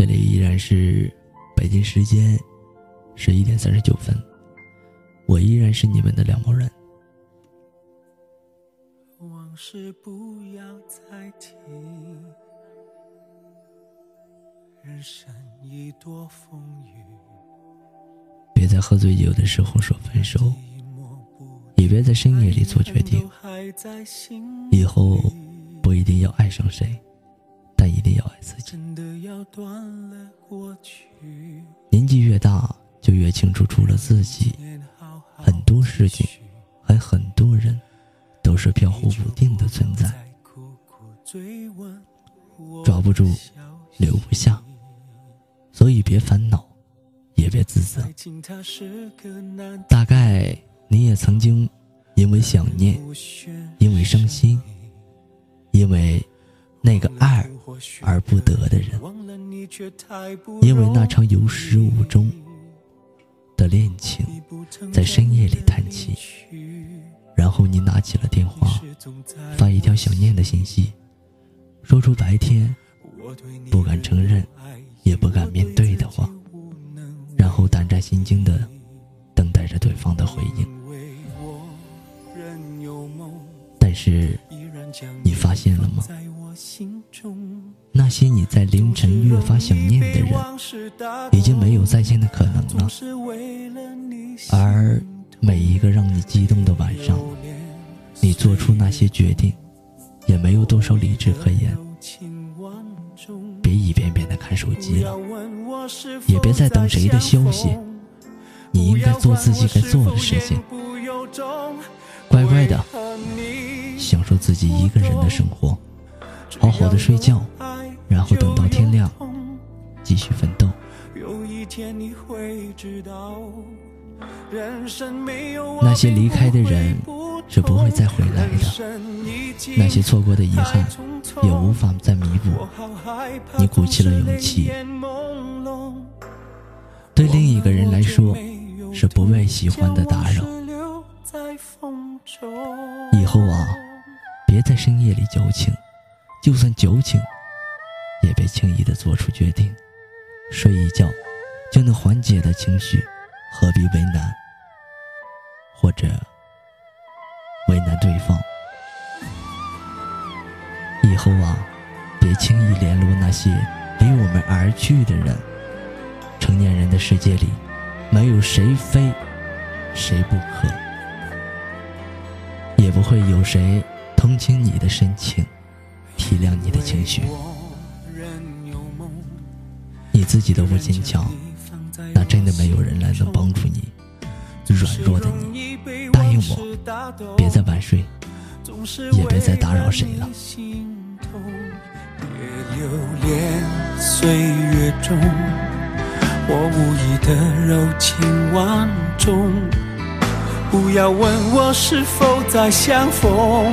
这里依然是北京时间十一点三十九分，我依然是你们的两毛人。往事不要再提，人生已多风雨。别在喝醉酒的时候说分手，也别在深夜里做决定。以后不一定要爱上谁。但一定要爱自己。年纪越大，就越清楚，除了自己，很多事情，还很多人，都是飘忽不定的存在。抓不住，留不下，所以别烦恼，也别自责。大概你也曾经，因为想念，因为伤心，因为那个爱。而不得的人，因为那场有始无终的恋情，在深夜里叹气，然后你拿起了电话，发一条想念的信息，说出白天不敢承认，也不敢面对的你发现了吗？那些你在凌晨越发想念的人，已经没有再见的可能了。而每一个让你激动的晚上，你做出那些决定，也没有多少理智可言。别一遍遍的看手机了，也别再等谁的消息。你应该做自己该做的事情，乖乖的受自己一个人的生活。好好的睡觉，然后等到天亮，继续奋斗。那些离开的人是不会再回来的，那些错过的遗憾也无法再弥补。你鼓起了勇气，对另一个人来说是不被喜欢的打扰。在深夜里矫情。就算矫情，也别轻易的做出决定。睡一觉就能缓解的情绪，何必为难，或者为难对方？以后啊，别轻易联络那些离我们而去的人。成年人的世界里，没有谁非谁不可，也不会有谁同情你的深情。体谅你的情绪，你自己都不坚强，那真的没有人来能帮助你。软弱的你，答应我，别再晚睡，也别再打扰谁了。岁月中，我无意的柔情万种，不要问我是否再相逢。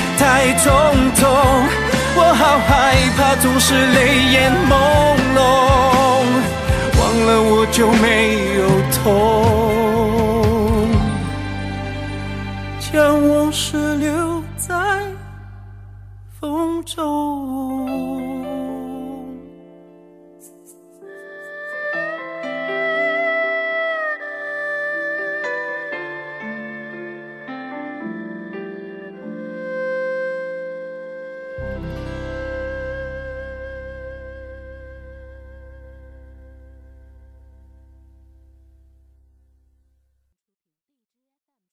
太冲动，我好害怕，总是泪眼朦胧，忘了我就没有痛，将往事留在风中。